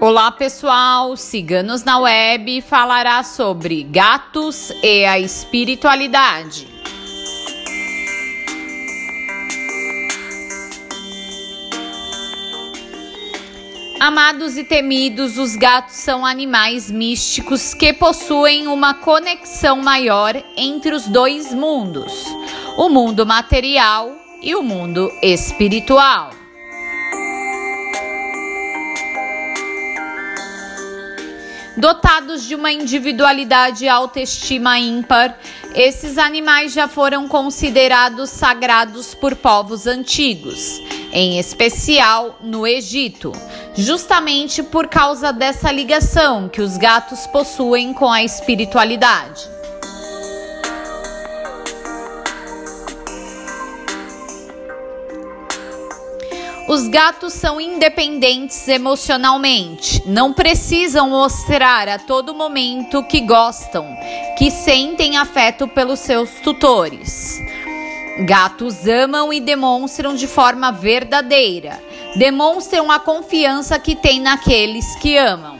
Olá pessoal, Ciganos na Web falará sobre gatos e a espiritualidade. Amados e temidos, os gatos são animais místicos que possuem uma conexão maior entre os dois mundos, o mundo material e o mundo espiritual. Dotados de uma individualidade e autoestima ímpar, esses animais já foram considerados sagrados por povos antigos, em especial no Egito, justamente por causa dessa ligação que os gatos possuem com a espiritualidade. Os gatos são independentes emocionalmente, não precisam mostrar a todo momento que gostam, que sentem afeto pelos seus tutores. Gatos amam e demonstram de forma verdadeira, demonstram a confiança que têm naqueles que amam.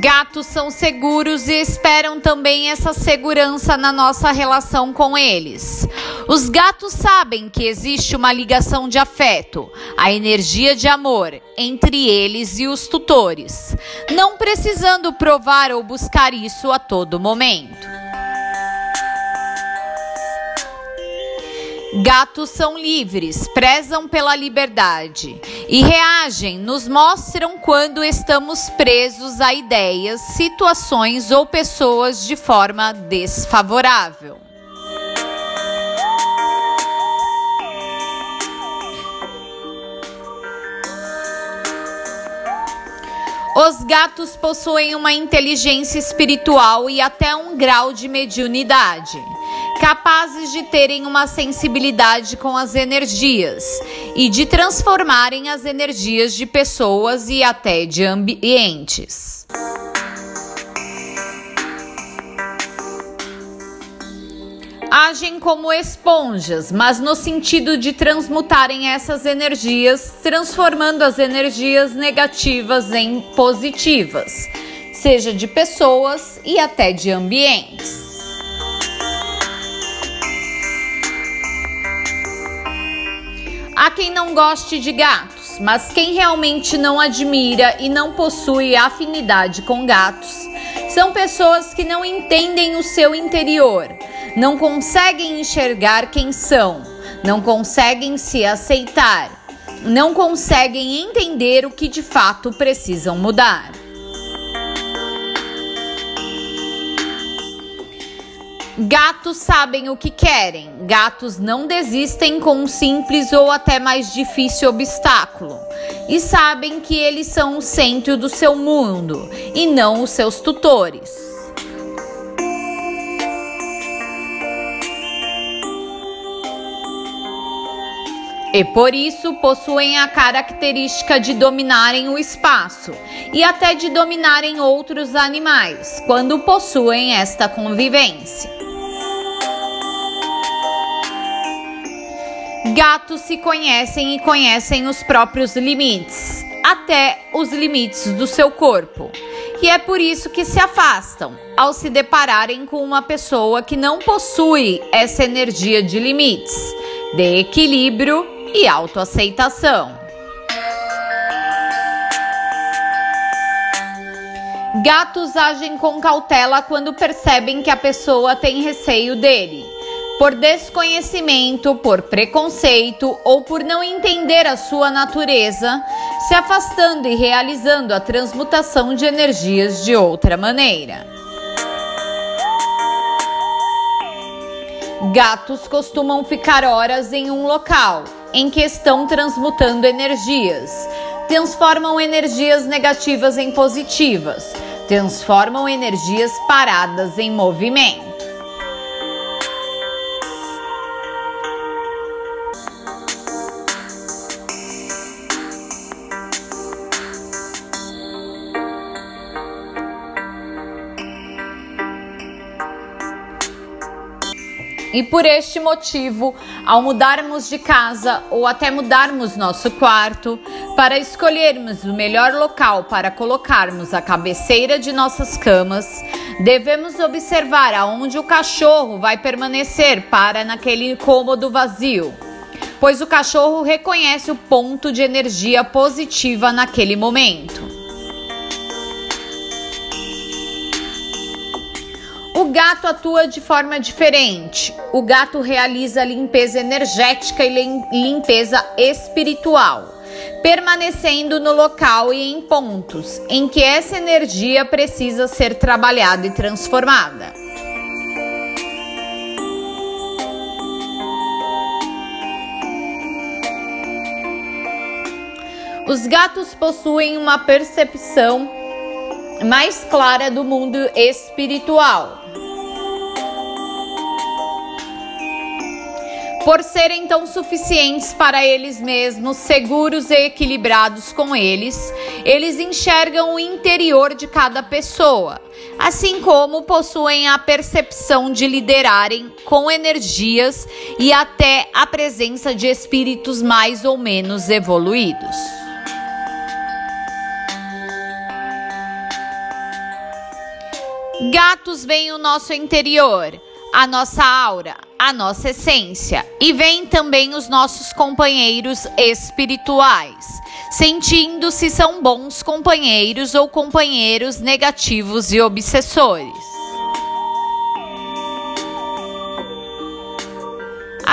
Gatos são seguros e esperam também essa segurança na nossa relação com eles. Os gatos sabem que existe uma ligação de afeto, a energia de amor entre eles e os tutores, não precisando provar ou buscar isso a todo momento. Gatos são livres, prezam pela liberdade e reagem, nos mostram quando estamos presos a ideias, situações ou pessoas de forma desfavorável. Os gatos possuem uma inteligência espiritual e até um grau de mediunidade, capazes de terem uma sensibilidade com as energias e de transformarem as energias de pessoas e até de ambientes. agem como esponjas, mas no sentido de transmutarem essas energias, transformando as energias negativas em positivas, seja de pessoas e até de ambientes. Há quem não goste de gatos, mas quem realmente não admira e não possui afinidade com gatos são pessoas que não entendem o seu interior não conseguem enxergar quem são, não conseguem se aceitar, não conseguem entender o que de fato precisam mudar. Gatos sabem o que querem. Gatos não desistem com um simples ou até mais difícil obstáculo. E sabem que eles são o centro do seu mundo e não os seus tutores. E por isso possuem a característica de dominarem o espaço e até de dominarem outros animais quando possuem esta convivência. Gatos se conhecem e conhecem os próprios limites, até os limites do seu corpo. E é por isso que se afastam ao se depararem com uma pessoa que não possui essa energia de limites, de equilíbrio e autoaceitação. Gatos agem com cautela quando percebem que a pessoa tem receio dele, por desconhecimento, por preconceito ou por não entender a sua natureza, se afastando e realizando a transmutação de energias de outra maneira. Gatos costumam ficar horas em um local em que estão transmutando energias. Transformam energias negativas em positivas, transformam energias paradas em movimento. E por este motivo, ao mudarmos de casa ou até mudarmos nosso quarto, para escolhermos o melhor local para colocarmos a cabeceira de nossas camas, devemos observar aonde o cachorro vai permanecer para naquele cômodo vazio, pois o cachorro reconhece o ponto de energia positiva naquele momento. Gato atua de forma diferente. O gato realiza limpeza energética e limpeza espiritual, permanecendo no local e em pontos em que essa energia precisa ser trabalhada e transformada. Os gatos possuem uma percepção mais clara do mundo espiritual por serem tão suficientes para eles mesmos, seguros e equilibrados com eles, eles enxergam o interior de cada pessoa, assim como possuem a percepção de liderarem com energias e até a presença de espíritos mais ou menos evoluídos. Gatos veem o nosso interior, a nossa aura, a nossa essência e vêm também os nossos companheiros espirituais, sentindo se são bons companheiros ou companheiros negativos e obsessores.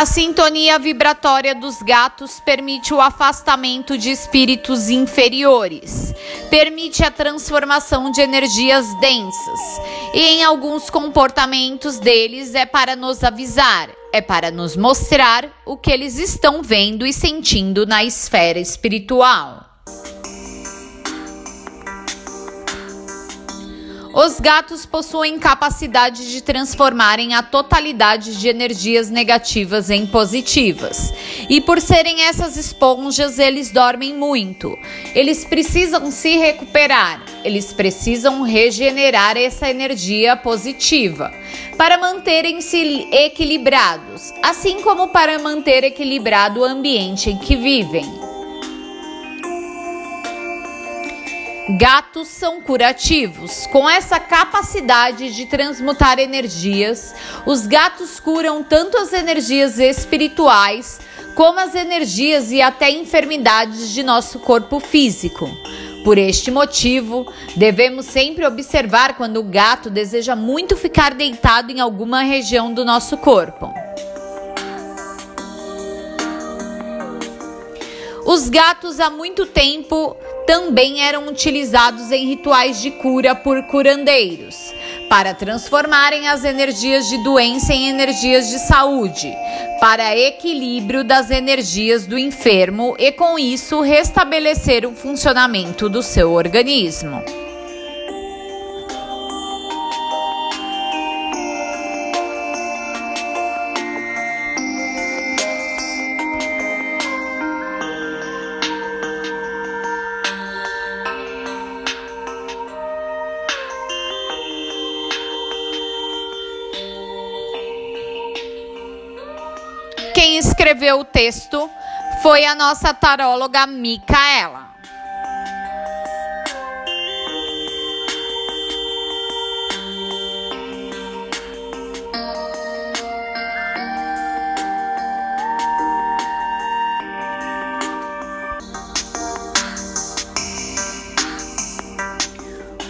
A sintonia vibratória dos gatos permite o afastamento de espíritos inferiores, permite a transformação de energias densas, e em alguns comportamentos deles é para nos avisar, é para nos mostrar o que eles estão vendo e sentindo na esfera espiritual. Os gatos possuem capacidade de transformarem a totalidade de energias negativas em positivas. E por serem essas esponjas, eles dormem muito. Eles precisam se recuperar, eles precisam regenerar essa energia positiva para manterem-se equilibrados, assim como para manter equilibrado o ambiente em que vivem. Gatos são curativos. Com essa capacidade de transmutar energias, os gatos curam tanto as energias espirituais como as energias e até enfermidades de nosso corpo físico. Por este motivo, devemos sempre observar quando o gato deseja muito ficar deitado em alguma região do nosso corpo. Os gatos há muito tempo também eram utilizados em rituais de cura por curandeiros, para transformarem as energias de doença em energias de saúde, para equilíbrio das energias do enfermo e, com isso, restabelecer o funcionamento do seu organismo. Escreveu o texto foi a nossa taróloga Micaela.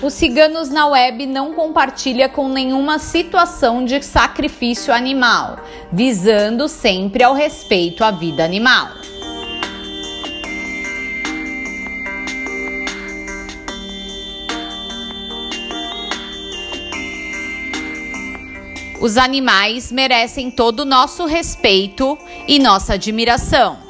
Os ciganos na web não compartilha com nenhuma situação de sacrifício animal, visando sempre ao respeito à vida animal. Os animais merecem todo o nosso respeito e nossa admiração.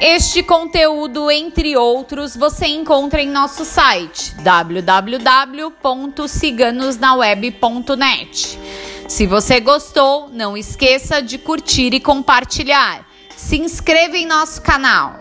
Este conteúdo, entre outros, você encontra em nosso site www.ciganosnaweb.net. Se você gostou, não esqueça de curtir e compartilhar. Se inscreva em nosso canal.